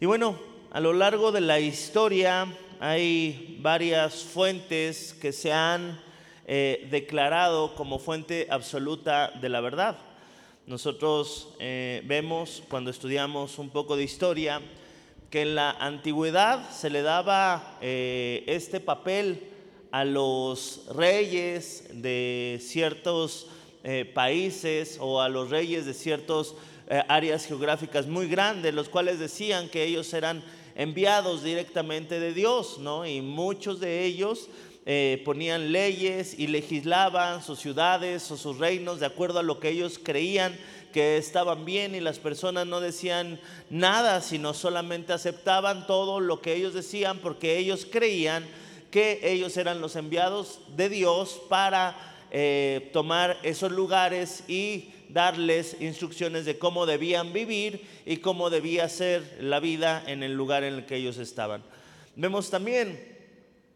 Y bueno, a lo largo de la historia hay varias fuentes que se han eh, declarado como fuente absoluta de la verdad. Nosotros eh, vemos cuando estudiamos un poco de historia que en la antigüedad se le daba eh, este papel a los reyes de ciertos países o a los reyes de ciertas áreas geográficas muy grandes, los cuales decían que ellos eran enviados directamente de Dios, ¿no? Y muchos de ellos eh, ponían leyes y legislaban sus ciudades o sus reinos de acuerdo a lo que ellos creían que estaban bien y las personas no decían nada, sino solamente aceptaban todo lo que ellos decían porque ellos creían que ellos eran los enviados de Dios para eh, tomar esos lugares y darles instrucciones de cómo debían vivir y cómo debía ser la vida en el lugar en el que ellos estaban. Vemos también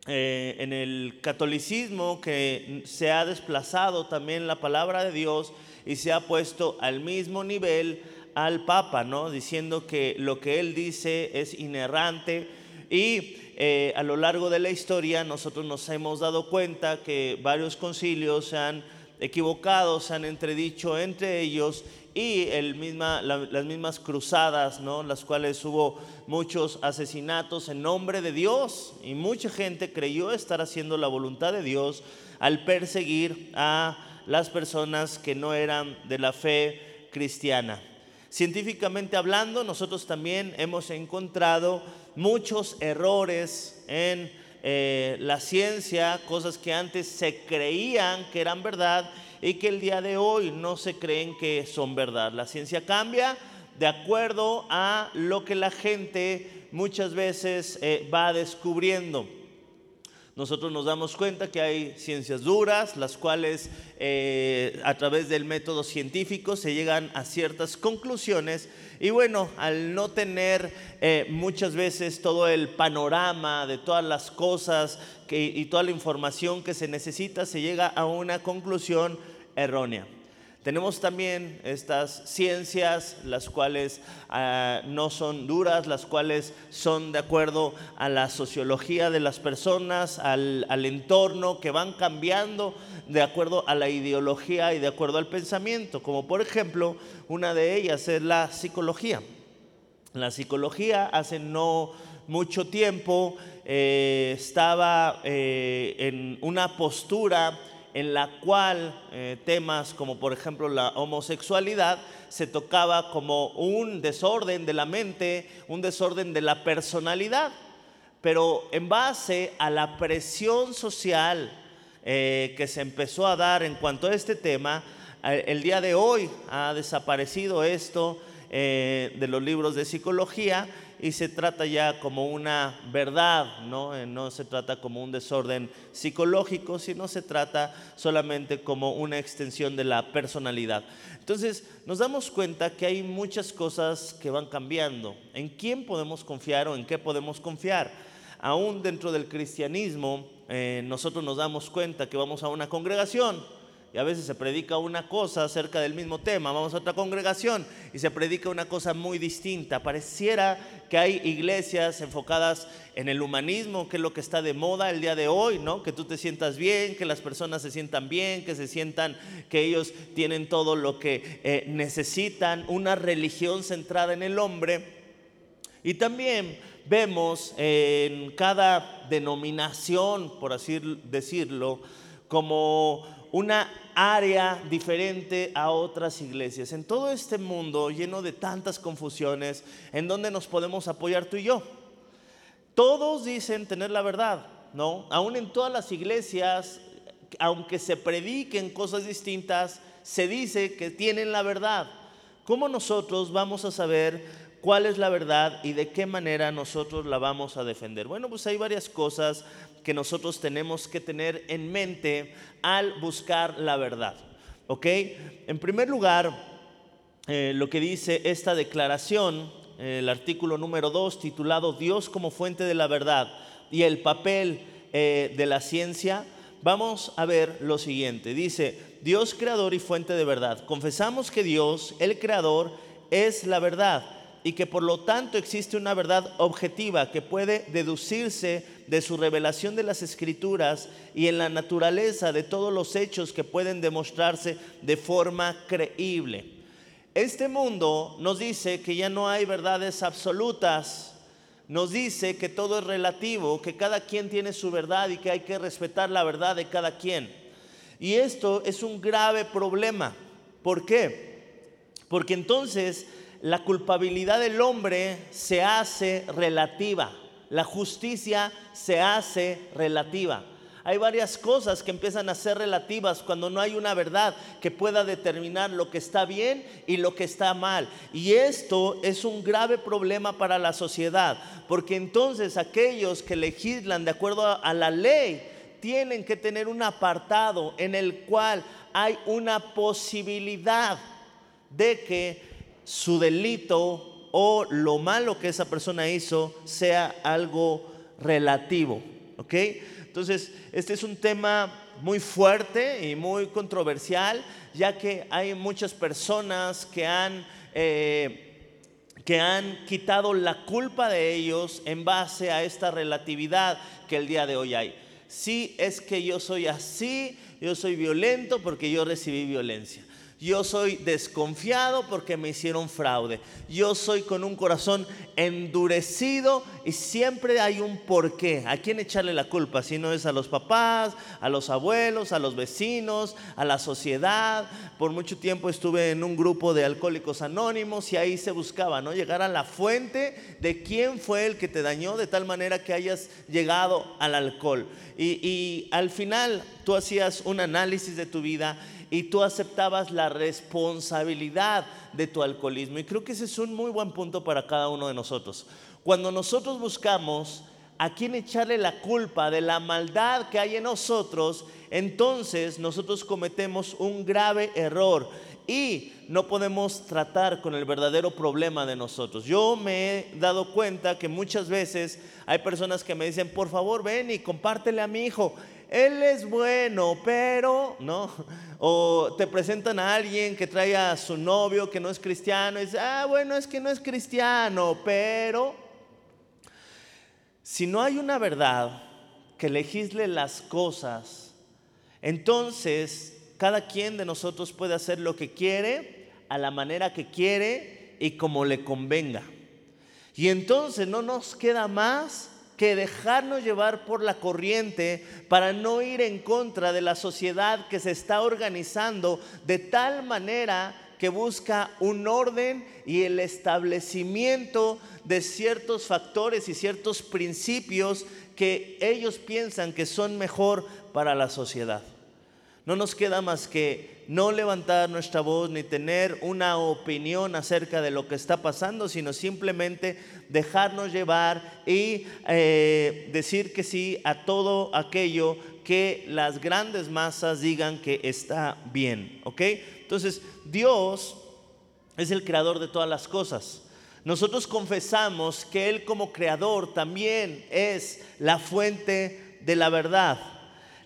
eh, en el catolicismo que se ha desplazado también la palabra de Dios y se ha puesto al mismo nivel al Papa, ¿no? Diciendo que lo que él dice es inerrante y eh, a lo largo de la historia nosotros nos hemos dado cuenta que varios concilios se han equivocados han entredicho entre ellos y el misma, las mismas cruzadas, ¿no? las cuales hubo muchos asesinatos en nombre de Dios y mucha gente creyó estar haciendo la voluntad de Dios al perseguir a las personas que no eran de la fe cristiana. Científicamente hablando, nosotros también hemos encontrado muchos errores en eh, la ciencia, cosas que antes se creían que eran verdad y que el día de hoy no se creen que son verdad. La ciencia cambia de acuerdo a lo que la gente muchas veces eh, va descubriendo nosotros nos damos cuenta que hay ciencias duras, las cuales eh, a través del método científico se llegan a ciertas conclusiones. Y bueno, al no tener eh, muchas veces todo el panorama de todas las cosas y toda la información que se necesita, se llega a una conclusión errónea. Tenemos también estas ciencias, las cuales ah, no son duras, las cuales son de acuerdo a la sociología de las personas, al, al entorno, que van cambiando de acuerdo a la ideología y de acuerdo al pensamiento. Como por ejemplo, una de ellas es la psicología. La psicología hace no mucho tiempo eh, estaba eh, en una postura en la cual eh, temas como por ejemplo la homosexualidad se tocaba como un desorden de la mente, un desorden de la personalidad, pero en base a la presión social eh, que se empezó a dar en cuanto a este tema, eh, el día de hoy ha desaparecido esto de los libros de psicología y se trata ya como una verdad, ¿no? Eh, no se trata como un desorden psicológico, sino se trata solamente como una extensión de la personalidad. Entonces nos damos cuenta que hay muchas cosas que van cambiando. ¿En quién podemos confiar o en qué podemos confiar? Aún dentro del cristianismo, eh, nosotros nos damos cuenta que vamos a una congregación y a veces se predica una cosa acerca del mismo tema, vamos a otra congregación y se predica una cosa muy distinta. Pareciera que hay iglesias enfocadas en el humanismo, que es lo que está de moda el día de hoy, ¿no? Que tú te sientas bien, que las personas se sientan bien, que se sientan que ellos tienen todo lo que eh, necesitan, una religión centrada en el hombre. Y también vemos en cada denominación, por así decirlo, como una área diferente a otras iglesias. En todo este mundo lleno de tantas confusiones, ¿en dónde nos podemos apoyar tú y yo? Todos dicen tener la verdad, ¿no? Aún en todas las iglesias, aunque se prediquen cosas distintas, se dice que tienen la verdad. ¿Cómo nosotros vamos a saber cuál es la verdad y de qué manera nosotros la vamos a defender? Bueno, pues hay varias cosas que nosotros tenemos que tener en mente al buscar la verdad. ¿Ok? En primer lugar, eh, lo que dice esta declaración, el artículo número 2, titulado Dios como fuente de la verdad y el papel eh, de la ciencia, vamos a ver lo siguiente. Dice, Dios creador y fuente de verdad. Confesamos que Dios, el creador, es la verdad y que por lo tanto existe una verdad objetiva que puede deducirse de su revelación de las escrituras y en la naturaleza de todos los hechos que pueden demostrarse de forma creíble. Este mundo nos dice que ya no hay verdades absolutas, nos dice que todo es relativo, que cada quien tiene su verdad y que hay que respetar la verdad de cada quien. Y esto es un grave problema. ¿Por qué? Porque entonces la culpabilidad del hombre se hace relativa, la justicia se hace relativa. Hay varias cosas que empiezan a ser relativas cuando no hay una verdad que pueda determinar lo que está bien y lo que está mal. Y esto es un grave problema para la sociedad, porque entonces aquellos que legislan de acuerdo a la ley tienen que tener un apartado en el cual hay una posibilidad de que su delito o lo malo que esa persona hizo sea algo relativo. ¿Ok? Entonces, este es un tema muy fuerte y muy controversial, ya que hay muchas personas que han, eh, que han quitado la culpa de ellos en base a esta relatividad que el día de hoy hay. Si es que yo soy así, yo soy violento porque yo recibí violencia. Yo soy desconfiado porque me hicieron fraude. Yo soy con un corazón endurecido y siempre hay un porqué. ¿A quién echarle la culpa? Si no es a los papás, a los abuelos, a los vecinos, a la sociedad. Por mucho tiempo estuve en un grupo de alcohólicos anónimos y ahí se buscaba, ¿no? Llegar a la fuente de quién fue el que te dañó de tal manera que hayas llegado al alcohol. Y, y al final tú hacías un análisis de tu vida y tú aceptabas la responsabilidad de tu alcoholismo. Y creo que ese es un muy buen punto para cada uno de nosotros. Cuando nosotros buscamos a quién echarle la culpa de la maldad que hay en nosotros, entonces nosotros cometemos un grave error y no podemos tratar con el verdadero problema de nosotros. Yo me he dado cuenta que muchas veces hay personas que me dicen, por favor ven y compártele a mi hijo él es bueno, pero, ¿no? O te presentan a alguien que trae a su novio que no es cristiano y dice, ah, bueno, es que no es cristiano, pero si no hay una verdad que legisle las cosas, entonces cada quien de nosotros puede hacer lo que quiere, a la manera que quiere y como le convenga. Y entonces no nos queda más que dejarnos llevar por la corriente para no ir en contra de la sociedad que se está organizando de tal manera que busca un orden y el establecimiento de ciertos factores y ciertos principios que ellos piensan que son mejor para la sociedad. No nos queda más que no levantar nuestra voz ni tener una opinión acerca de lo que está pasando, sino simplemente dejarnos llevar y eh, decir que sí a todo aquello que las grandes masas digan que está bien. ¿Ok? Entonces, Dios es el creador de todas las cosas. Nosotros confesamos que Él como creador también es la fuente de la verdad.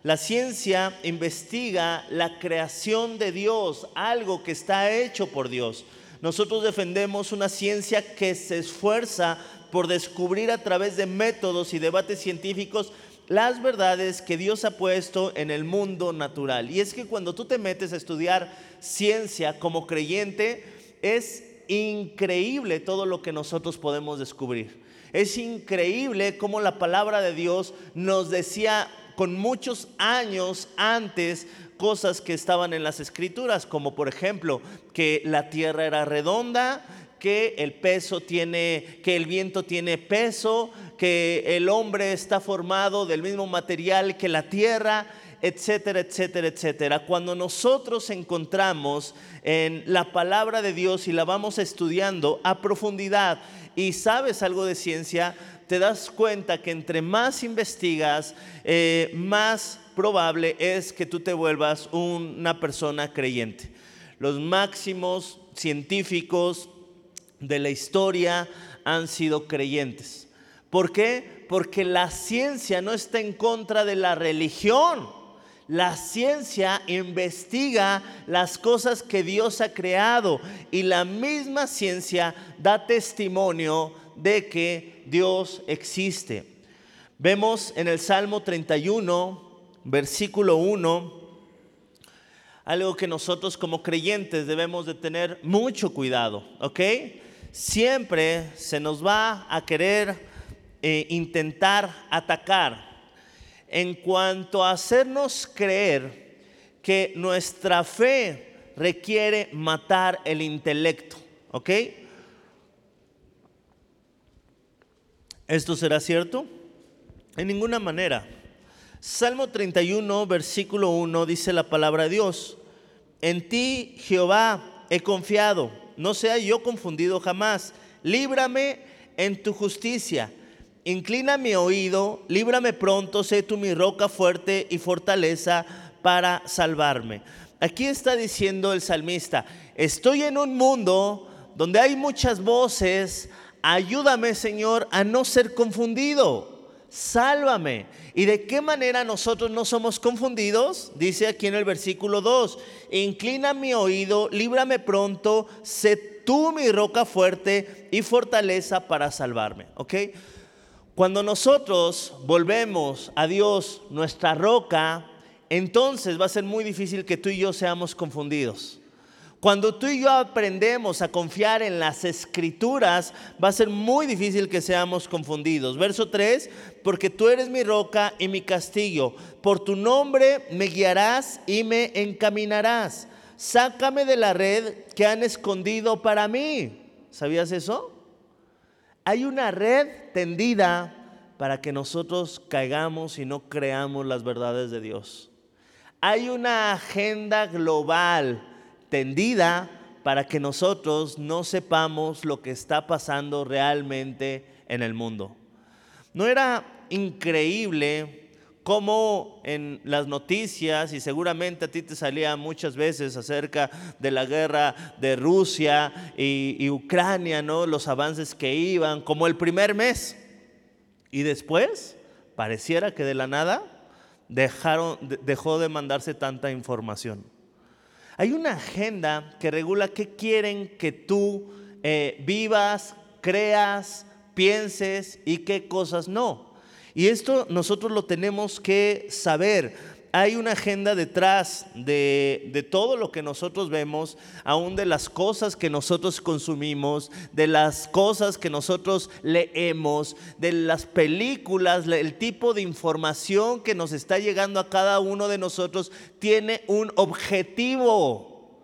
La ciencia investiga la creación de Dios, algo que está hecho por Dios. Nosotros defendemos una ciencia que se esfuerza por descubrir a través de métodos y debates científicos las verdades que Dios ha puesto en el mundo natural. Y es que cuando tú te metes a estudiar ciencia como creyente, es increíble todo lo que nosotros podemos descubrir. Es increíble cómo la palabra de Dios nos decía con muchos años antes cosas que estaban en las escrituras, como por ejemplo que la tierra era redonda, que el peso tiene, que el viento tiene peso, que el hombre está formado del mismo material que la tierra, etcétera, etcétera, etcétera. Cuando nosotros encontramos en la palabra de Dios y la vamos estudiando a profundidad y sabes algo de ciencia, te das cuenta que entre más investigas, eh, más probable es que tú te vuelvas una persona creyente. Los máximos científicos de la historia han sido creyentes. ¿Por qué? Porque la ciencia no está en contra de la religión. La ciencia investiga las cosas que Dios ha creado y la misma ciencia da testimonio de que Dios existe. Vemos en el Salmo 31, versículo 1, algo que nosotros como creyentes debemos de tener mucho cuidado, ¿ok? Siempre se nos va a querer eh, intentar atacar en cuanto a hacernos creer que nuestra fe requiere matar el intelecto, ¿ok? ¿Esto será cierto? En ninguna manera. Salmo 31, versículo 1 dice la palabra de Dios, en ti Jehová he confiado, no sea yo confundido jamás, líbrame en tu justicia, inclina mi oído, líbrame pronto, sé tú mi roca fuerte y fortaleza para salvarme. Aquí está diciendo el salmista, estoy en un mundo donde hay muchas voces, ayúdame Señor a no ser confundido sálvame. ¿Y de qué manera nosotros no somos confundidos? Dice aquí en el versículo 2, inclina mi oído, líbrame pronto, sé tú mi roca fuerte y fortaleza para salvarme. ¿Ok? Cuando nosotros volvemos a Dios, nuestra roca, entonces va a ser muy difícil que tú y yo seamos confundidos. Cuando tú y yo aprendemos a confiar en las escrituras, va a ser muy difícil que seamos confundidos. Verso 3, porque tú eres mi roca y mi castillo, por tu nombre me guiarás y me encaminarás. Sácame de la red que han escondido para mí. ¿Sabías eso? Hay una red tendida para que nosotros caigamos y no creamos las verdades de Dios. Hay una agenda global tendida para que nosotros no sepamos lo que está pasando realmente en el mundo. ¿No era increíble cómo en las noticias, y seguramente a ti te salía muchas veces acerca de la guerra de Rusia y, Ucrania, ¿no? los avances que iban, como el primer mes, y después pareciera que de la nada dejaron, dejó de mandarse tanta información. Hay una agenda que regula qué quieren que tú eh, vivas, creas, pienses y qué cosas no. Y esto nosotros lo tenemos que saber hay una agenda detrás de, todo lo que nosotros vemos, aún de las cosas que nosotros consumimos, de las cosas que nosotros leemos, de las películas, el tipo de información que nos está llegando a cada uno de nosotros, tiene un objetivo.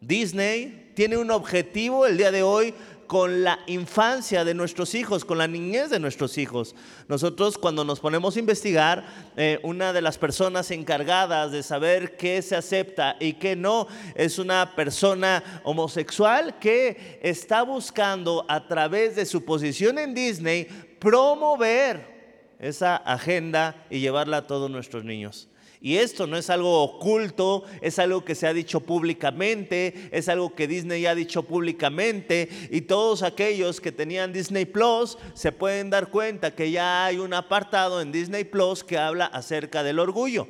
Disney tiene un objetivo el día de hoy con la infancia de nuestros hijos, con la niñez de nuestros hijos. Nosotros cuando nos ponemos a investigar, eh, una de las personas encargadas de saber qué se acepta y qué no es una persona homosexual que está buscando a través de su posición en Disney promover esa agenda y llevarla a todos nuestros niños. Y esto no es algo oculto, es algo que se ha dicho públicamente, es algo que Disney ha dicho públicamente y todos aquellos que tenían Disney Plus se pueden dar cuenta que ya hay un apartado en Disney Plus que habla acerca del orgullo,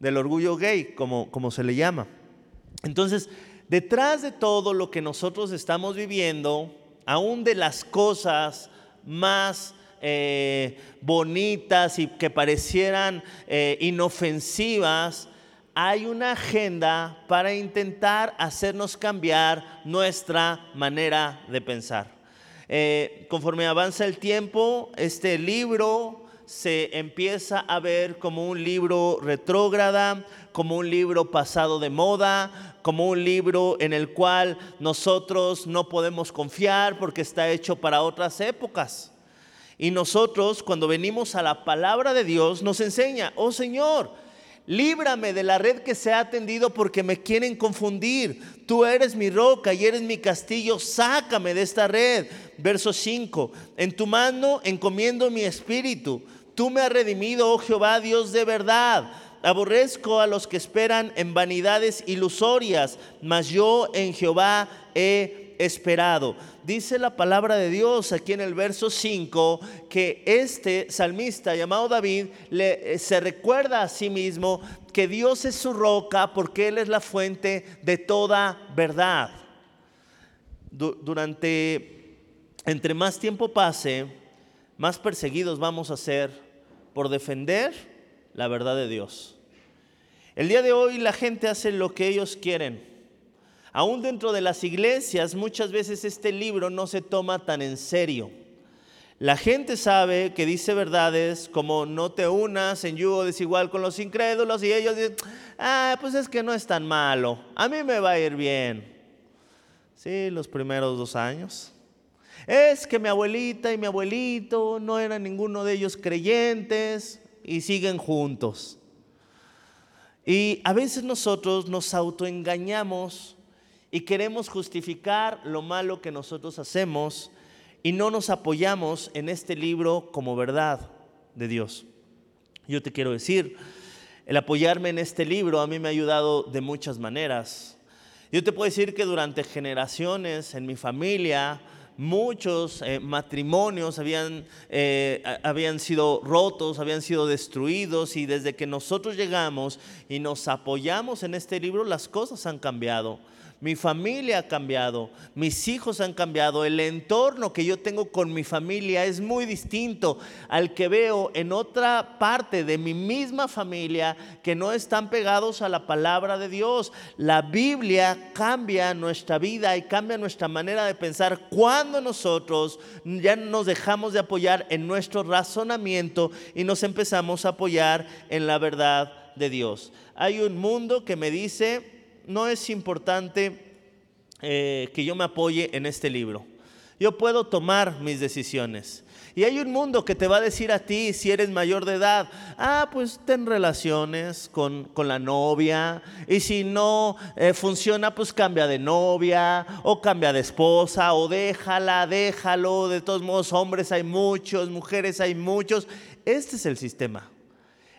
del orgullo gay, como, como se le llama. Entonces, detrás de todo lo que nosotros estamos viviendo, aún de las cosas más eh, bonitas y que parecieran eh, inofensivas, hay una agenda para intentar hacernos cambiar nuestra manera de pensar. Eh, conforme avanza el tiempo, este libro se empieza a ver como un libro retrógrada, como un libro pasado de moda, como un libro en el cual nosotros no podemos confiar porque está hecho para otras épocas. Y nosotros cuando venimos a la palabra de Dios nos enseña, oh Señor, líbrame de la red que se ha tendido porque me quieren confundir. Tú eres mi roca y eres mi castillo, sácame de esta red. Verso 5, en tu mano encomiendo mi espíritu. Tú me has redimido, oh Jehová, Dios de verdad. Aborrezco a los que esperan en vanidades ilusorias, mas yo en Jehová he esperado. Dice la palabra de Dios aquí en el verso 5 que este salmista llamado David le, eh, se recuerda a sí mismo que Dios es su roca porque Él es la fuente de toda verdad. durante, entre más tiempo pase, más perseguidos vamos a ser por defender la verdad de Dios. El día de hoy la gente hace lo que ellos quieren. Aún dentro de las iglesias muchas veces este libro no se toma tan en serio. La gente sabe que dice verdades como no te unas en yugo desigual con los incrédulos y ellos dicen, ah, pues es que no es tan malo, a mí me va a ir bien. Sí, los primeros dos años. Es que mi abuelita y mi abuelito no eran ninguno de ellos creyentes y siguen juntos. Y a veces nosotros nos autoengañamos y queremos justificar lo malo que nosotros hacemos y no nos apoyamos en este libro como verdad de Dios. Yo te quiero decir, el apoyarme en este libro a mí me ha ayudado de muchas maneras. Yo te puedo decir que durante generaciones en mi familia, muchos eh, matrimonios habían, eh, habían sido rotos, habían sido destruidos y desde que nosotros llegamos y nos apoyamos en este libro, las cosas han cambiado mi familia ha cambiado, mis hijos han cambiado, el entorno que yo tengo con mi familia es muy distinto al que veo en otra parte de mi misma familia que no están pegados a la palabra de Dios. La Biblia cambia nuestra vida y cambia nuestra manera de pensar cuando nosotros ya nos dejamos de apoyar en nuestro razonamiento y nos empezamos a apoyar en la verdad de Dios. Hay un mundo que me dice no es importante eh, que yo me apoye en este libro. Yo puedo tomar mis decisiones. Y hay un mundo que te va a decir a ti, si eres mayor de edad, ah, pues ten relaciones con, la novia. Y si no eh, funciona, pues cambia de novia o cambia de esposa o déjala, déjalo. De todos modos, hombres hay muchos, mujeres hay muchos. Este es el sistema.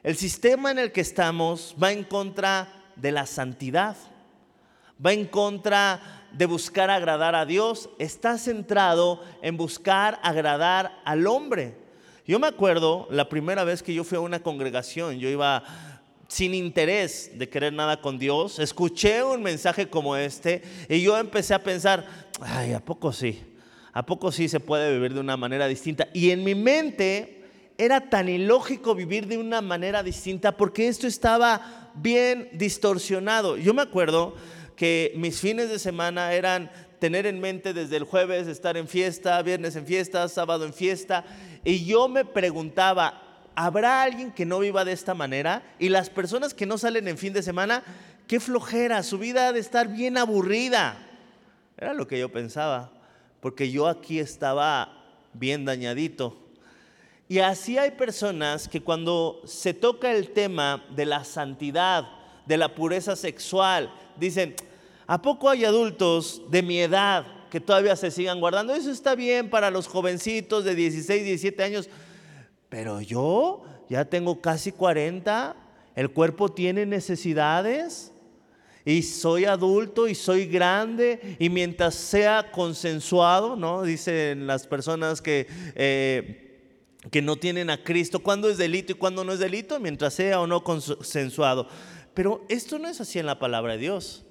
El sistema en el que estamos va en contra de la santidad va en contra de buscar agradar a Dios, está centrado en buscar agradar al hombre. Yo me acuerdo la primera vez que yo fui a una congregación, yo iba sin interés de querer nada con Dios, escuché un mensaje como este y yo empecé a pensar, ay, ¿a poco sí? ¿A poco sí se puede vivir de una manera distinta? Y en mi mente era tan ilógico vivir de una manera distinta porque esto estaba bien distorsionado. Yo me acuerdo que mis fines de semana eran tener en mente desde el jueves estar en fiesta, viernes en fiesta, sábado en fiesta. Y yo me preguntaba, ¿habrá alguien que no viva de esta manera? Y las personas que no salen en fin de semana, qué flojera, su vida ha de estar bien aburrida. Era lo que yo pensaba, porque yo aquí estaba bien dañadito. Y así hay personas que cuando se toca el tema de la santidad, de la pureza sexual, dicen, ¿A poco hay adultos de mi edad que todavía se sigan guardando? Eso está bien para los jovencitos de 16, 17 años, pero yo ya tengo casi 40, el cuerpo tiene necesidades y soy adulto y soy grande y mientras sea consensuado, ¿no? Dicen las personas que... Eh, que no tienen a Cristo, cuándo es delito y cuándo no es delito, mientras sea o no consensuado. Pero esto no es así en la palabra de Dios.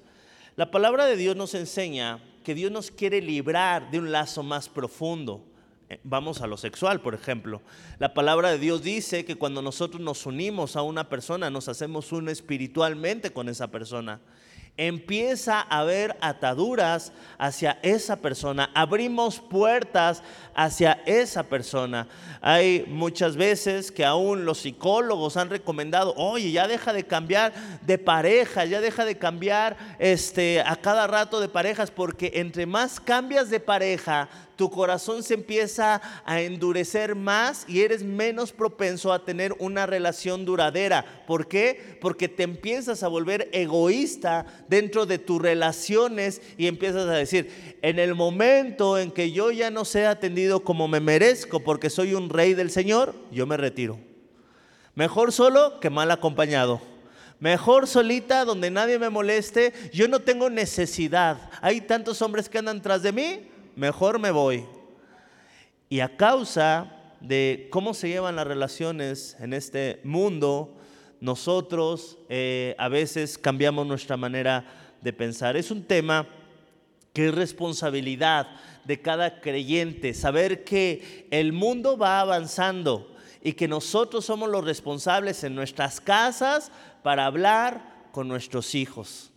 La palabra de Dios nos enseña que Dios nos quiere librar de un lazo más profundo. Eh, vamos a lo sexual, por ejemplo. La palabra de Dios dice que cuando nosotros nos unimos a una persona, nos hacemos uno espiritualmente con esa persona empieza a haber ataduras hacia esa persona, abrimos puertas hacia esa persona. Hay muchas veces que aún los psicólogos han recomendado, oye, ya deja de cambiar de pareja, ya deja de cambiar este, a cada rato de parejas, porque entre más cambias de pareja, tu corazón se empieza a endurecer más y eres menos propenso a tener una relación duradera. ¿Por qué? Porque te empiezas a volver egoísta dentro de tus relaciones y empiezas a decir, en el momento en que yo ya no sea atendido como me merezco porque soy un rey del Señor, yo me retiro. Mejor solo que mal acompañado. Mejor solita, donde nadie me moleste. Yo no tengo necesidad. Hay tantos hombres que andan tras de mí. Mejor me voy. Y a causa de cómo se llevan las relaciones en este mundo, nosotros eh, a veces cambiamos nuestra manera de pensar. Es un tema que es responsabilidad de cada creyente, saber que el mundo va avanzando y que nosotros somos los responsables en nuestras casas para hablar con nuestros hijos,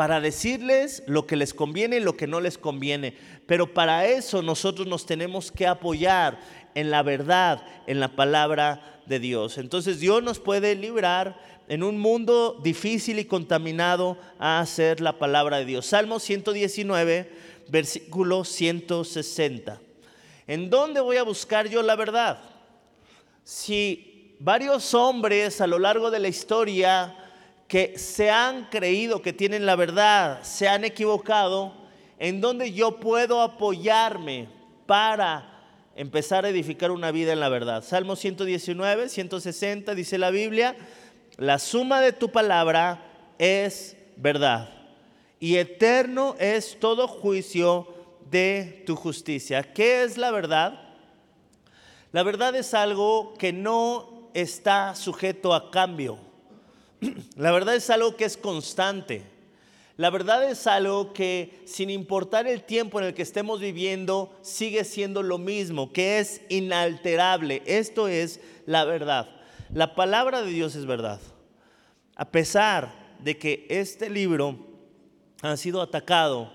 para decirles lo que les conviene y lo que no les conviene. Pero para eso nosotros nos tenemos que apoyar en la verdad, en la palabra de Dios. Entonces Dios nos puede librar en un mundo difícil y contaminado a hacer la palabra de Dios. Salmo 119, versículo 160. ¿En dónde voy a buscar yo la verdad? si varios hombres a lo largo de la historia que se han creído que tienen la verdad, se han equivocado, en donde yo puedo apoyarme para empezar a edificar una vida en la verdad. Salmo 119, 160 dice la Biblia, la suma de tu palabra es verdad y eterno es todo juicio de tu justicia. ¿Qué es la verdad? La verdad es algo que no está sujeto a cambio. La verdad es algo que es constante. La verdad es algo que sin importar el tiempo en el que estemos viviendo, sigue siendo lo mismo, que es inalterable. Esto es la verdad. La palabra de Dios es verdad. A pesar de que este libro ha sido atacado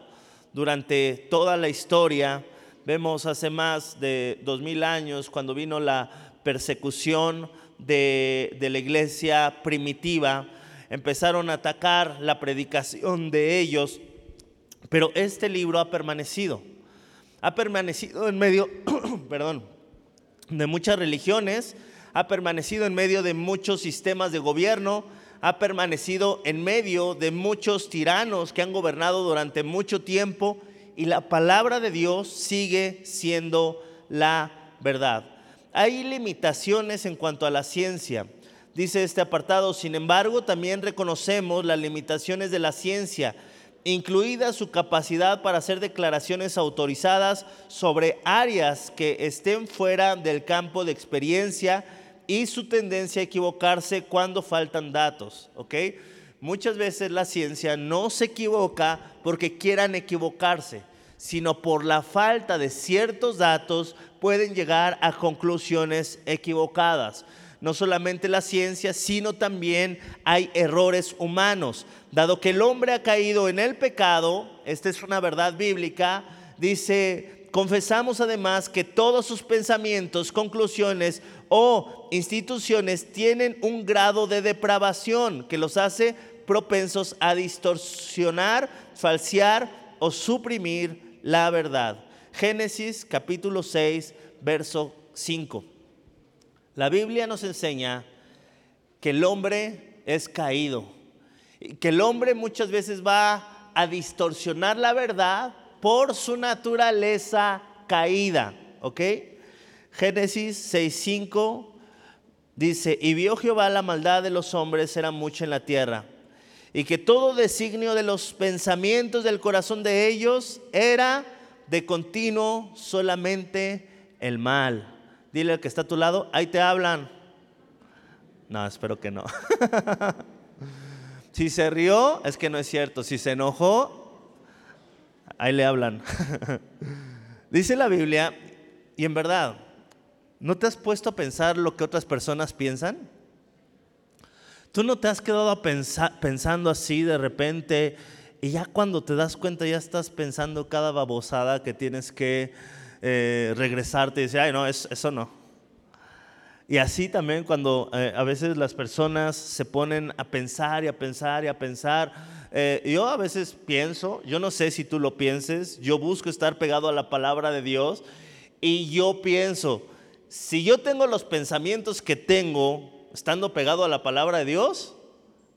durante toda la historia, Vemos hace más de dos mil años, cuando vino la persecución de, la iglesia primitiva, empezaron a atacar la predicación de ellos, pero este libro ha permanecido. Ha permanecido en medio, perdón, de muchas religiones, ha permanecido en medio de muchos sistemas de gobierno, ha permanecido en medio de muchos tiranos que han gobernado durante mucho tiempo y la palabra de Dios sigue siendo la verdad. Hay limitaciones en cuanto a la ciencia. Dice este apartado, sin embargo, también reconocemos las limitaciones de la ciencia, incluida su capacidad para hacer declaraciones autorizadas sobre áreas que estén fuera del campo de experiencia y su tendencia a equivocarse cuando faltan datos. Muchas veces la ciencia no se equivoca porque quieran equivocarse, sino por la falta de ciertos datos pueden llegar a conclusiones equivocadas. No solamente la ciencia, sino también hay errores humanos. Dado que el hombre ha caído en el pecado, esta es una verdad bíblica, dice, confesamos además que todos sus pensamientos, conclusiones o instituciones tienen un grado de depravación que los hace propensos a distorsionar, falsear o suprimir la verdad. Génesis capítulo 6, verso 5. La Biblia nos enseña que el hombre es caído, que el hombre muchas veces va a distorsionar la verdad por su naturaleza caída, ¿ok? Génesis 5 dice, y vio Jehová la maldad de los hombres era mucha en la tierra y que todo designio de los pensamientos del corazón de ellos era de continuo solamente el mal. Dile al que está a tu lado, ahí te hablan. No, espero que no. si se rió, es que no es cierto. Si se enojó, ahí le hablan. Dice la Biblia, y en verdad, ¿no te has puesto a pensar lo que otras personas piensan? ¿Tú no te has quedado pensando así de repente y ya cuando te das cuenta ya estás pensando cada babosada que tienes que eh, regresarte y decir, ay no, eso, no. Y así también cuando eh, a veces las personas se ponen a pensar y a pensar y a pensar. Eh, yo a veces pienso, yo no sé si tú lo pienses, yo busco estar pegado a la palabra de Dios y yo pienso, si yo tengo los pensamientos que tengo, estando pegado a la palabra de Dios,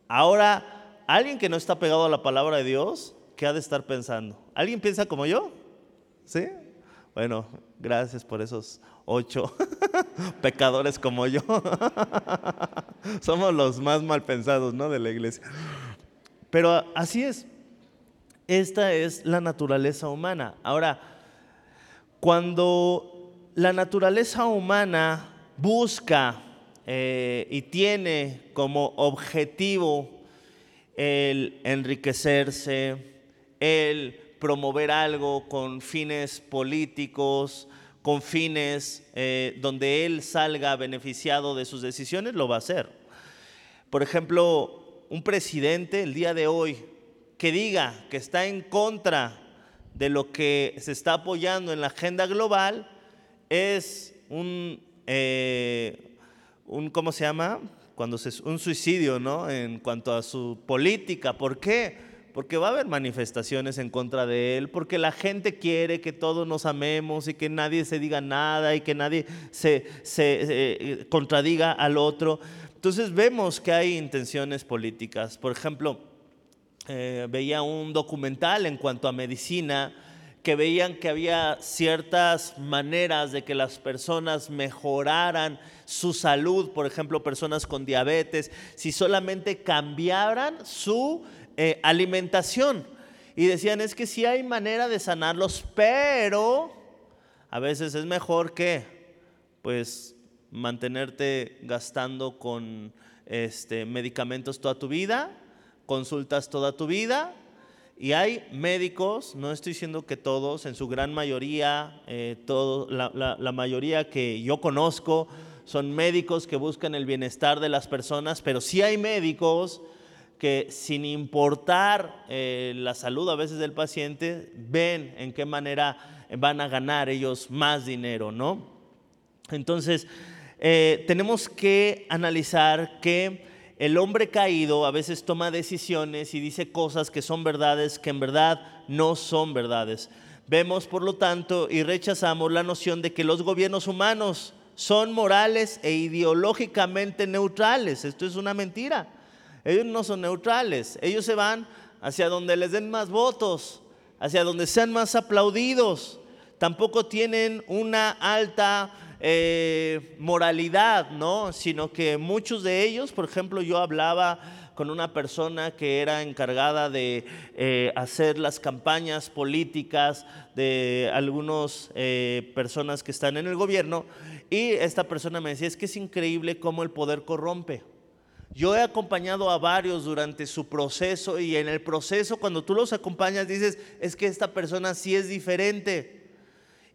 ahora alguien que no está pegado a la palabra de Dios, ¿qué ha de estar pensando? ¿Alguien piensa como yo? ¿Sí? Bueno, gracias por esos ocho pecadores como yo. Somos los más mal pensados, ¿no? De la iglesia. Pero así es. Esta es la naturaleza humana. Ahora, cuando la naturaleza humana busca eh, y tiene como objetivo el enriquecerse, el promover algo con fines políticos, con fines eh, donde él salga beneficiado de sus decisiones, lo va a hacer. Por ejemplo, un presidente el día de hoy que diga que está en contra de lo que se está apoyando en la agenda global es un, eh, un ¿cómo se llama? Cuando se, un suicidio, ¿no? En cuanto a su política. ¿Por qué? porque va a haber manifestaciones en contra de él, porque la gente quiere que todos nos amemos y que nadie se diga nada y que nadie se, eh, contradiga al otro. Entonces vemos que hay intenciones políticas. Por ejemplo, eh, veía un documental en cuanto a medicina que veían que había ciertas maneras de que las personas mejoraran su salud, por ejemplo, personas con diabetes, si solamente cambiaran su eh, alimentación. Y decían, es que sí hay manera de sanarlos, pero a veces es mejor que, pues, mantenerte gastando con este, medicamentos toda tu vida, consultas toda tu vida. Y hay médicos, no estoy diciendo que todos, en su gran mayoría, eh, todo, la, la mayoría que yo conozco son médicos que buscan el bienestar de las personas, pero sí hay médicos que sin importar eh, la salud a veces del paciente, ven en qué manera van a ganar ellos más dinero, ¿no? Entonces, eh, tenemos que analizar que el hombre caído a veces toma decisiones y dice cosas que son verdades que en verdad no son verdades. Vemos, por lo tanto, y rechazamos la noción de que los gobiernos humanos son morales e ideológicamente neutrales. Esto es una mentira. Ellos no son neutrales, ellos se van hacia donde les den más votos, hacia donde sean más aplaudidos. Tampoco tienen una alta eh, moralidad, ¿no? Sino que muchos de ellos, por ejemplo, yo hablaba con una persona que era encargada de eh, hacer las campañas políticas de algunas eh, personas que están en el gobierno y esta persona me decía, es que es increíble cómo el poder corrompe. Yo he acompañado a varios durante su proceso y en el proceso cuando tú los acompañas dices, es que esta persona sí es diferente.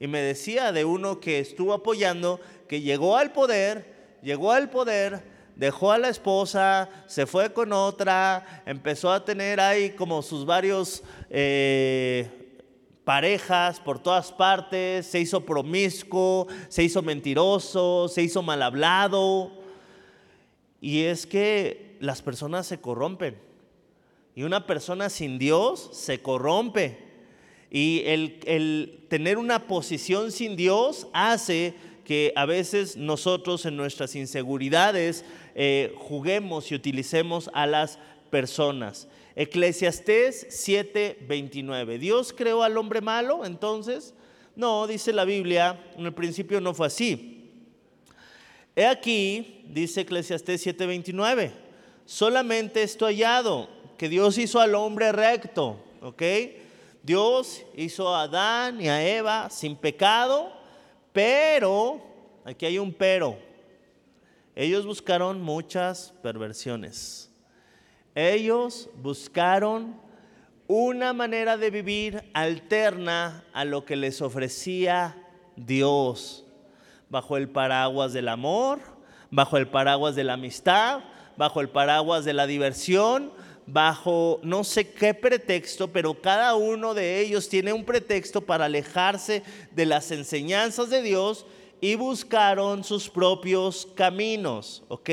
Y me decía de uno que estuvo apoyando, que llegó al poder, llegó al poder, dejó a la esposa, se fue con otra, empezó a tener ahí como sus varios eh, parejas por todas partes, se hizo promiscuo, se hizo mentiroso, se hizo mal hablado y es que las personas se corrompen. Y una persona sin Dios se corrompe. Y el, tener una posición sin Dios hace que a veces nosotros en nuestras inseguridades eh, juguemos y utilicemos a las personas. Eclesiastés 7:29. ¿Dios creó al hombre malo entonces? No, dice la Biblia, en el principio no fue así. He aquí, dice Eclesiastés 7:29, solamente esto hallado, que Dios hizo al hombre recto, ¿ok? Dios hizo a Adán y a Eva sin pecado, pero, aquí hay un pero, ellos buscaron muchas perversiones. Ellos buscaron una manera de vivir alterna a lo que les ofrecía Dios bajo el paraguas del amor, bajo el paraguas de la amistad, bajo el paraguas de la diversión, bajo no sé qué pretexto, pero cada uno de ellos tiene un pretexto para alejarse de las enseñanzas de Dios y buscaron sus propios caminos, ¿ok?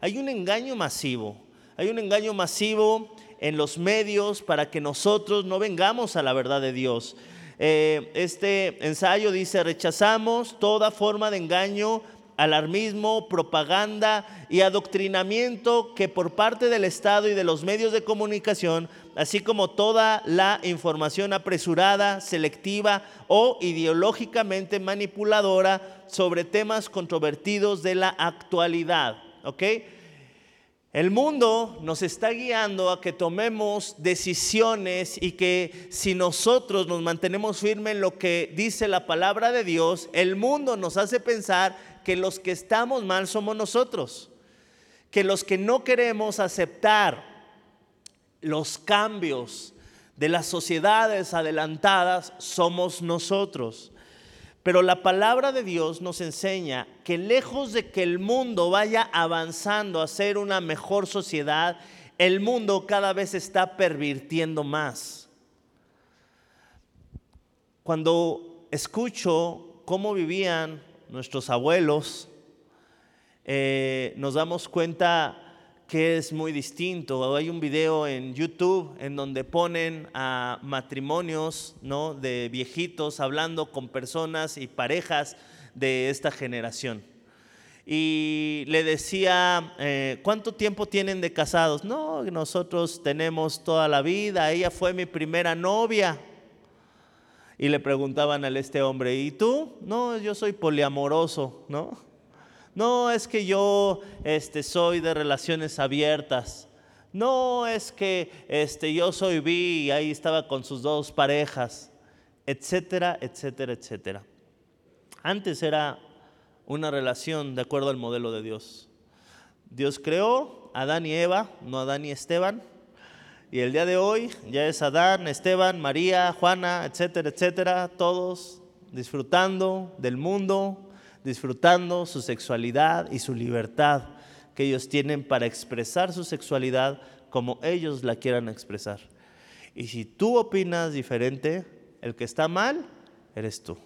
Hay un engaño masivo, hay un engaño masivo en los medios para que nosotros no vengamos a la verdad de Dios. Eh, este ensayo dice, rechazamos toda forma de engaño alarmismo, propaganda y adoctrinamiento que por parte del Estado y de los medios de comunicación, así como toda la información apresurada, selectiva o ideológicamente manipuladora sobre temas controvertidos de la actualidad. El mundo nos está guiando a que tomemos decisiones y que si nosotros nos mantenemos firmes en lo que dice la palabra de Dios, el mundo nos hace pensar que los que estamos mal somos nosotros, que los que no queremos aceptar los cambios de las sociedades adelantadas somos nosotros. Pero la palabra de Dios nos enseña que lejos de que el mundo vaya avanzando a ser una mejor sociedad, el mundo cada vez está pervirtiendo más. Cuando escucho cómo vivían nuestros abuelos, eh, nos damos cuenta que es muy distinto. Hay un video en YouTube en donde ponen a matrimonios ¿no? de viejitos hablando con personas y parejas de esta generación. Y le decía, eh, ¿cuánto tiempo tienen de casados? No, nosotros tenemos toda la vida, ella fue mi primera novia. Y le preguntaban a este hombre, ¿y tú? No, yo soy poliamoroso, ¿no? No, es que yo este, soy de relaciones abiertas. No, es que este, yo soy bi y ahí estaba con sus dos parejas, etcétera, etcétera, etcétera. Antes era una relación de acuerdo al modelo de Dios. Dios creó a Adán y Eva, no a Adán y Esteban. Y el día de hoy ya es Adán, Esteban, María, Juana, etcétera, etcétera, todos disfrutando del mundo, disfrutando su sexualidad y su libertad que ellos tienen para expresar su sexualidad como ellos la quieran expresar. Y si tú opinas diferente, el que está mal, eres tú.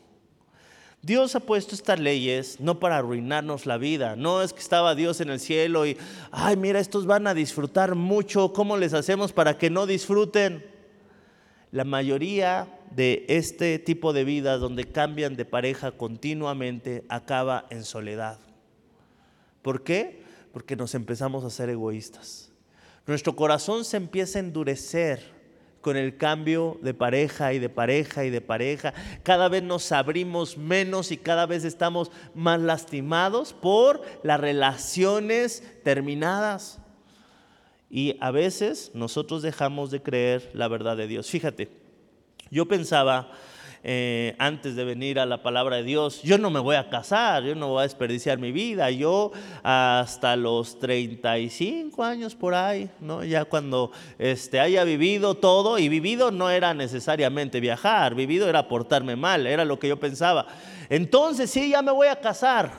Dios ha puesto estas leyes no para arruinarnos la vida, no es que estaba Dios en el cielo y, ay, mira, estos van a disfrutar mucho, ¿cómo les hacemos para que no disfruten? La mayoría de este tipo de vida donde cambian de pareja continuamente acaba en soledad. ¿Por qué? Porque nos empezamos a ser egoístas. Nuestro corazón se empieza a endurecer con el cambio de pareja y de pareja y de pareja. Cada vez nos abrimos menos y cada vez estamos más lastimados por las relaciones terminadas. Y a veces nosotros dejamos de creer la verdad de Dios. Fíjate, yo pensaba eh, antes de venir a la palabra de Dios, yo no me voy a casar, yo no voy a desperdiciar mi vida, yo hasta los 35 años por ahí, ¿no? ya cuando este, haya vivido todo, y vivido no era necesariamente viajar, vivido era portarme mal, era lo que yo pensaba. Entonces sí, ya me voy a casar.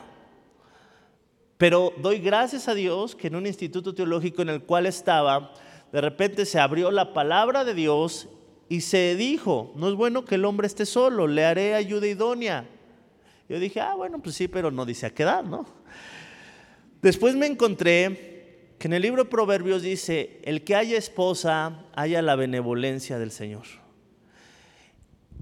Pero doy gracias a Dios que en un instituto teológico en el cual estaba, de repente se abrió la palabra de Dios y se dijo, no es bueno que el hombre esté solo, le haré ayuda idónea. Yo dije, ah, bueno, pues sí, pero no dice a qué edad, ¿no? Después me encontré que en el libro de Proverbios dice, el que haya esposa, haya la benevolencia del Señor.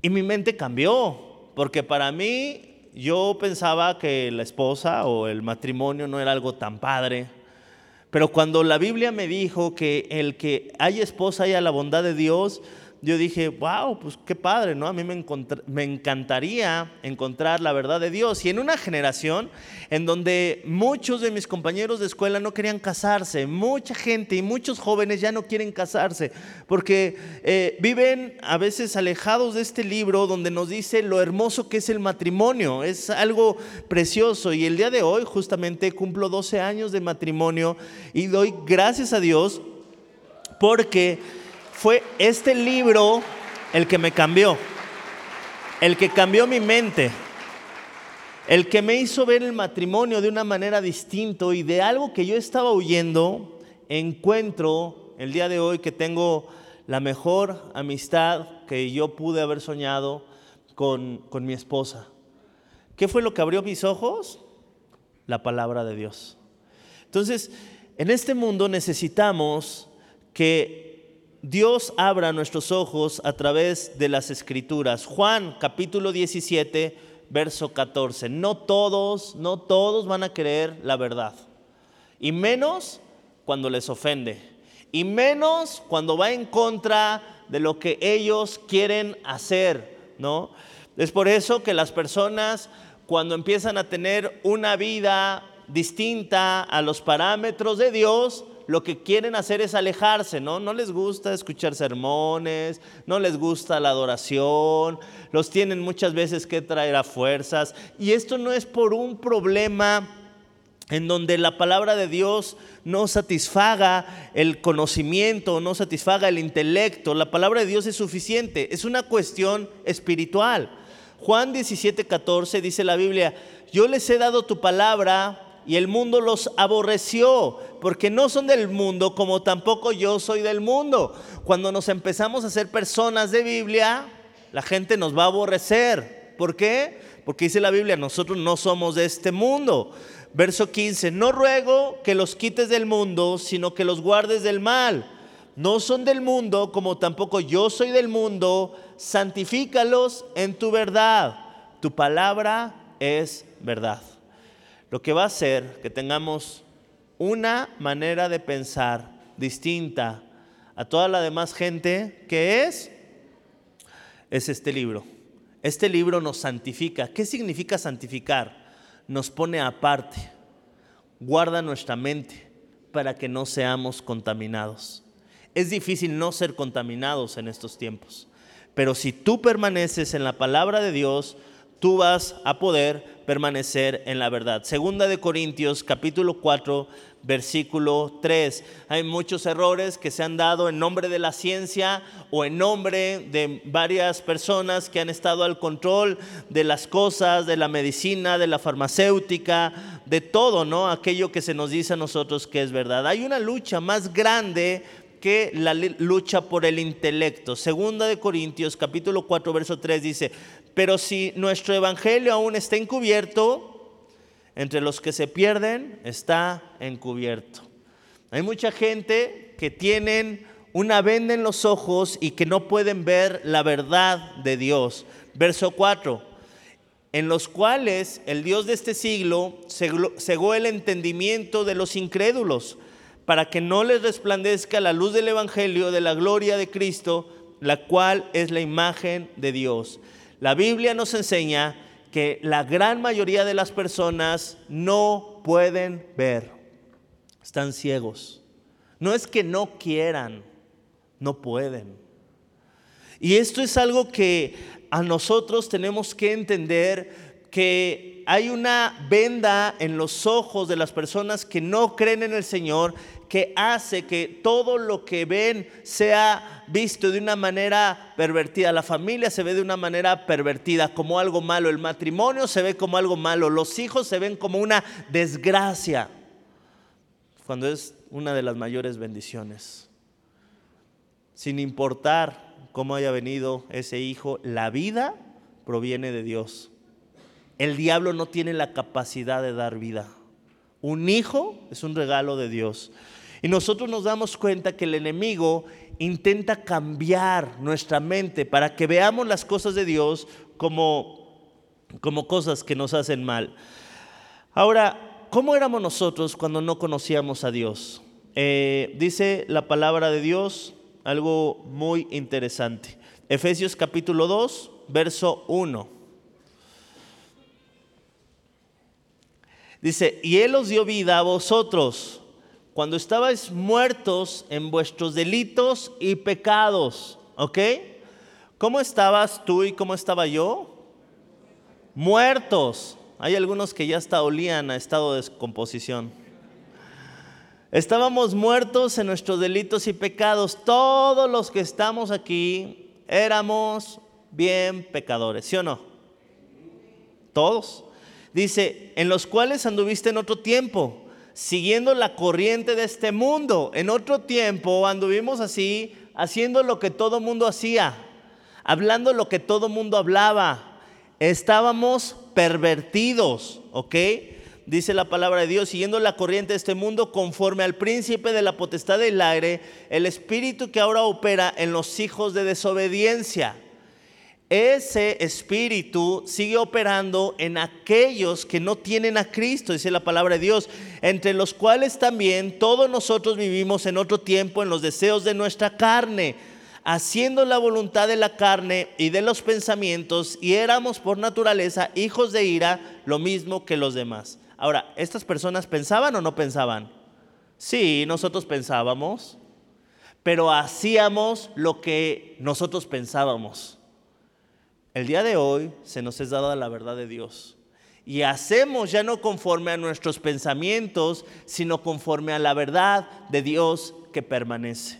Y mi mente cambió, porque para mí yo pensaba que la esposa o el matrimonio no era algo tan padre, pero cuando la Biblia me dijo que el que haya esposa haya la bondad de Dios, yo dije, wow, pues qué padre, ¿no? A mí me, encantaría encontrar la verdad de Dios. Y en una generación en donde muchos de mis compañeros de escuela no querían casarse, mucha gente y muchos jóvenes ya no quieren casarse, porque eh, viven a veces alejados de este libro donde nos dice lo hermoso que es el matrimonio. Es algo precioso. Y el día de hoy justamente cumplo 12 años de matrimonio y doy gracias a Dios porque fue este libro el que me cambió, el que cambió mi mente, el que me hizo ver el matrimonio de una manera distinta y de algo que yo estaba huyendo, encuentro el día de hoy que tengo la mejor amistad que yo pude haber soñado con, con mi esposa. ¿Qué fue lo que abrió mis ojos? La palabra de Dios. Entonces, en este mundo necesitamos que Dios abra nuestros ojos a través de las escrituras. Juan capítulo 17, verso 14. No todos, no todos van a querer la verdad. Y menos cuando les ofende. Y menos cuando va en contra de lo que ellos quieren hacer, ¿no? Es por eso que las personas cuando empiezan a tener una vida distinta a los parámetros de Dios, lo que quieren hacer es alejarse, ¿no? No les gusta escuchar sermones, no les gusta la adoración, los tienen muchas veces que traer a fuerzas. Y esto no es por un problema en donde la palabra de Dios no satisfaga el conocimiento, no satisfaga el intelecto. La palabra de Dios es suficiente, es una cuestión espiritual. Juan 17, 14 dice la Biblia, yo les he dado tu palabra y el mundo los aborreció, porque no son del mundo como tampoco yo soy del mundo. Cuando nos empezamos a ser personas de Biblia, la gente nos va a aborrecer. ¿Por qué? Porque dice la Biblia, nosotros no somos de este mundo. Verso 15, no ruego que los quites del mundo, sino que los guardes del mal. No son del mundo como tampoco yo soy del mundo. Santifícalos en tu verdad. Tu palabra es verdad lo que va a hacer que tengamos una manera de pensar distinta a toda la demás gente, que es, es este libro. Este libro nos santifica. ¿Qué significa santificar? Nos pone aparte, guarda nuestra mente para que no seamos contaminados. Es difícil no ser contaminados en estos tiempos, pero si tú permaneces en la palabra de Dios, tú vas a poder permanecer en la verdad. Segunda de Corintios capítulo 4 versículo 3. Hay muchos errores que se han dado en nombre de la ciencia o en nombre de varias personas que han estado al control de las cosas, de la medicina, de la farmacéutica, de todo, ¿no? Aquello que se nos dice a nosotros que es verdad. Hay una lucha más grande que la lucha por el intelecto. Segunda de Corintios capítulo 4 verso 3 dice, pero si nuestro evangelio aún está encubierto, entre los que se pierden está encubierto. Hay mucha gente que tienen una venda en los ojos y que no pueden ver la verdad de Dios. Verso 4, en los cuales el Dios de este siglo cegó el entendimiento de los incrédulos para que no les resplandezca la luz del Evangelio de la gloria de Cristo, la cual es la imagen de Dios. La Biblia nos enseña que la gran mayoría de las personas no pueden ver, están ciegos. No es que no quieran, no pueden. Y esto es algo que a nosotros tenemos que entender que hay una venda en los ojos de las personas que no creen en el Señor que hace que todo lo que ven sea visto de una manera pervertida. La familia se ve de una manera pervertida, como algo malo. El matrimonio se ve como algo malo. Los hijos se ven como una desgracia, cuando es una de las mayores bendiciones. Sin importar cómo haya venido ese hijo, la vida proviene de Dios. El diablo no tiene la capacidad de dar vida. Un hijo es un regalo de Dios. Y nosotros nos damos cuenta que el enemigo intenta cambiar nuestra mente para que veamos las cosas de Dios como, como cosas que nos hacen mal. Ahora, ¿cómo éramos nosotros cuando no conocíamos a Dios? Eh, dice la palabra de Dios algo muy interesante. Efesios capítulo 2, verso 1. Dice, y Él os dio vida a vosotros cuando estabais muertos en vuestros delitos y pecados, ¿ok? ¿Cómo estabas tú y cómo estaba yo? Muertos. Hay algunos que ya hasta olían a estado de descomposición. Estábamos muertos en nuestros delitos y pecados. Todos los que estamos aquí éramos bien pecadores, ¿sí o no? Todos. Dice, en los cuales anduviste en otro tiempo siguiendo la corriente de este mundo. En otro tiempo anduvimos así, haciendo lo que todo mundo hacía, hablando lo que todo mundo hablaba. Estábamos pervertidos, ¿ok? Dice la palabra de Dios, siguiendo la corriente de este mundo conforme al príncipe de la potestad del aire, el espíritu que ahora opera en los hijos de desobediencia ese espíritu sigue operando en aquellos que no tienen a Cristo, dice la palabra de Dios, entre los cuales también todos nosotros vivimos en otro tiempo en los deseos de nuestra carne, haciendo la voluntad de la carne y de los pensamientos, y éramos por naturaleza hijos de ira, lo mismo que los demás. Ahora, ¿estas personas pensaban o no pensaban? Sí, nosotros pensábamos, pero hacíamos lo que nosotros pensábamos. El día de hoy se nos es dada la verdad de Dios. Y hacemos ya no conforme a nuestros pensamientos, sino conforme a la verdad de Dios que permanece.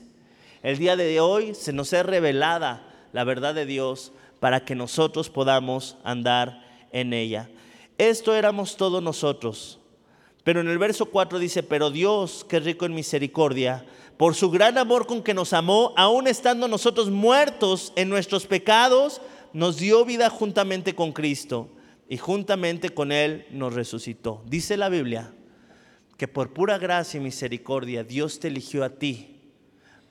El día de hoy se nos es revelada la verdad de Dios para que nosotros podamos andar en ella. Esto éramos todos nosotros. Pero en el verso 4 dice, pero Dios, que rico en misericordia, por su gran amor con que nos amó, aun estando nosotros muertos en nuestros pecados, nos dio vida juntamente con Cristo y juntamente con Él nos resucitó. Dice la Biblia que por pura gracia y misericordia Dios te eligió a ti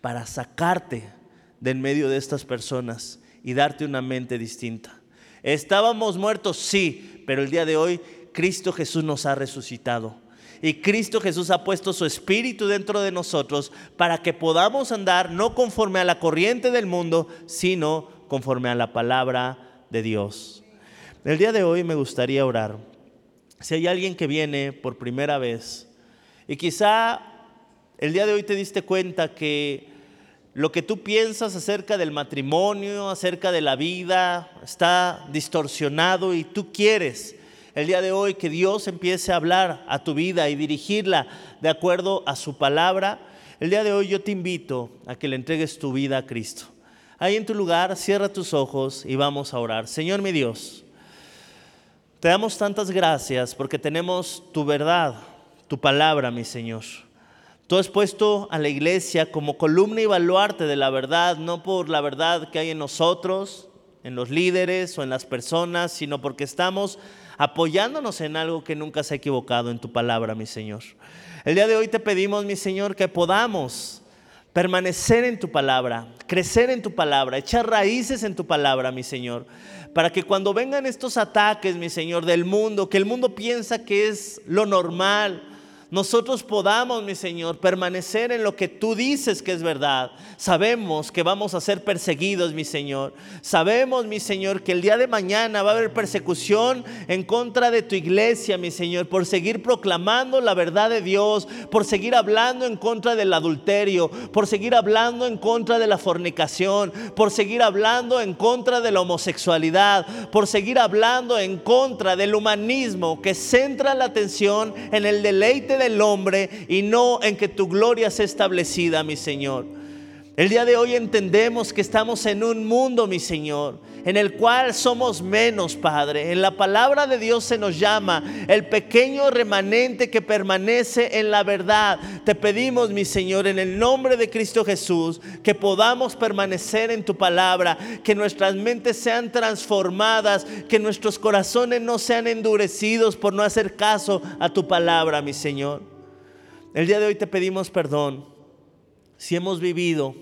para sacarte de en medio de estas personas y darte una mente distinta. Estábamos muertos, sí, pero el día de hoy Cristo Jesús nos ha resucitado. Y Cristo Jesús ha puesto su espíritu dentro de nosotros para que podamos andar no conforme a la corriente del mundo, sino conforme a la palabra de Dios. El día de hoy me gustaría orar. Si hay alguien que viene por primera vez y quizá el día de hoy te diste cuenta que lo que tú piensas acerca del matrimonio, acerca de la vida, está distorsionado y tú quieres el día de hoy que Dios empiece a hablar a tu vida y dirigirla de acuerdo a su palabra, el día de hoy yo te invito a que le entregues tu vida a Cristo. Ahí en tu lugar, cierra tus ojos y vamos a orar. Señor mi Dios, te damos tantas gracias porque tenemos tu verdad, tu palabra, mi Señor. Tú has puesto a la iglesia como columna y baluarte de la verdad, no por la verdad que hay en nosotros, en los líderes o en las personas, sino porque estamos apoyándonos en algo que nunca se ha equivocado en tu palabra, mi Señor. El día de hoy te pedimos, mi Señor, que podamos permanecer en tu palabra, crecer en tu palabra, echar raíces en tu palabra, mi Señor, para que cuando vengan estos ataques, mi Señor, del mundo, que el mundo piensa que es lo normal, nosotros podamos, mi Señor, permanecer en lo que tú dices que es verdad. Sabemos que vamos a ser perseguidos, mi Señor. Sabemos, mi Señor, que el día de mañana va a haber persecución en contra de tu iglesia, mi Señor, por seguir proclamando la verdad de Dios, por seguir hablando en contra del adulterio, por seguir hablando en contra de la fornicación, por seguir hablando en contra de la homosexualidad, por seguir hablando en contra del humanismo que centra la atención en el deleite del hombre y no en que tu gloria sea establecida, mi Señor. El día de hoy entendemos que estamos en un mundo, mi Señor, en el cual somos menos, Padre. En la palabra de Dios se nos llama el pequeño remanente que permanece en la verdad. Te pedimos, mi Señor, en el nombre de Cristo Jesús, que podamos permanecer en tu palabra, que nuestras mentes sean transformadas, que nuestros corazones no sean endurecidos por no hacer caso a tu palabra, mi Señor. El día de hoy te pedimos perdón si hemos vivido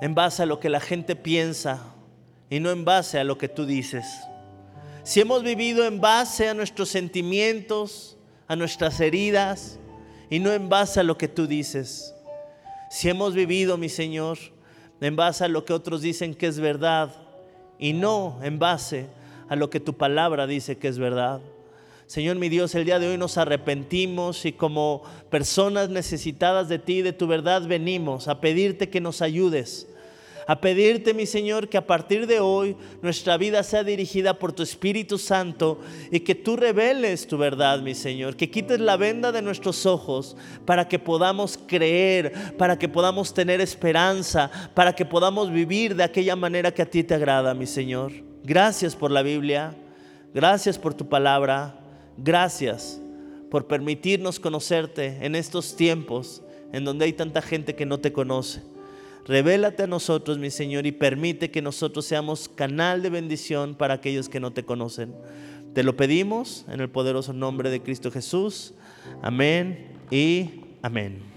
en base a lo que la gente piensa y no en base a lo que tú dices. Si hemos vivido en base a nuestros sentimientos, a nuestras heridas y no en base a lo que tú dices. Si hemos vivido, mi Señor, en base a lo que otros dicen que es verdad y no en base a lo que tu palabra dice que es verdad. Señor mi Dios, el día de hoy nos arrepentimos y como personas necesitadas de ti, de tu verdad, venimos a pedirte que nos ayudes. A pedirte, mi Señor, que a partir de hoy nuestra vida sea dirigida por tu Espíritu Santo y que tú reveles tu verdad, mi Señor. Que quites la venda de nuestros ojos para que podamos creer, para que podamos tener esperanza, para que podamos vivir de aquella manera que a ti te agrada, mi Señor. Gracias por la Biblia. Gracias por tu palabra. Gracias por permitirnos conocerte en estos tiempos en donde hay tanta gente que no te conoce. Revélate a nosotros, mi Señor, y permite que nosotros seamos canal de bendición para aquellos que no te conocen. Te lo pedimos en el poderoso nombre de Cristo Jesús. Amén y amén.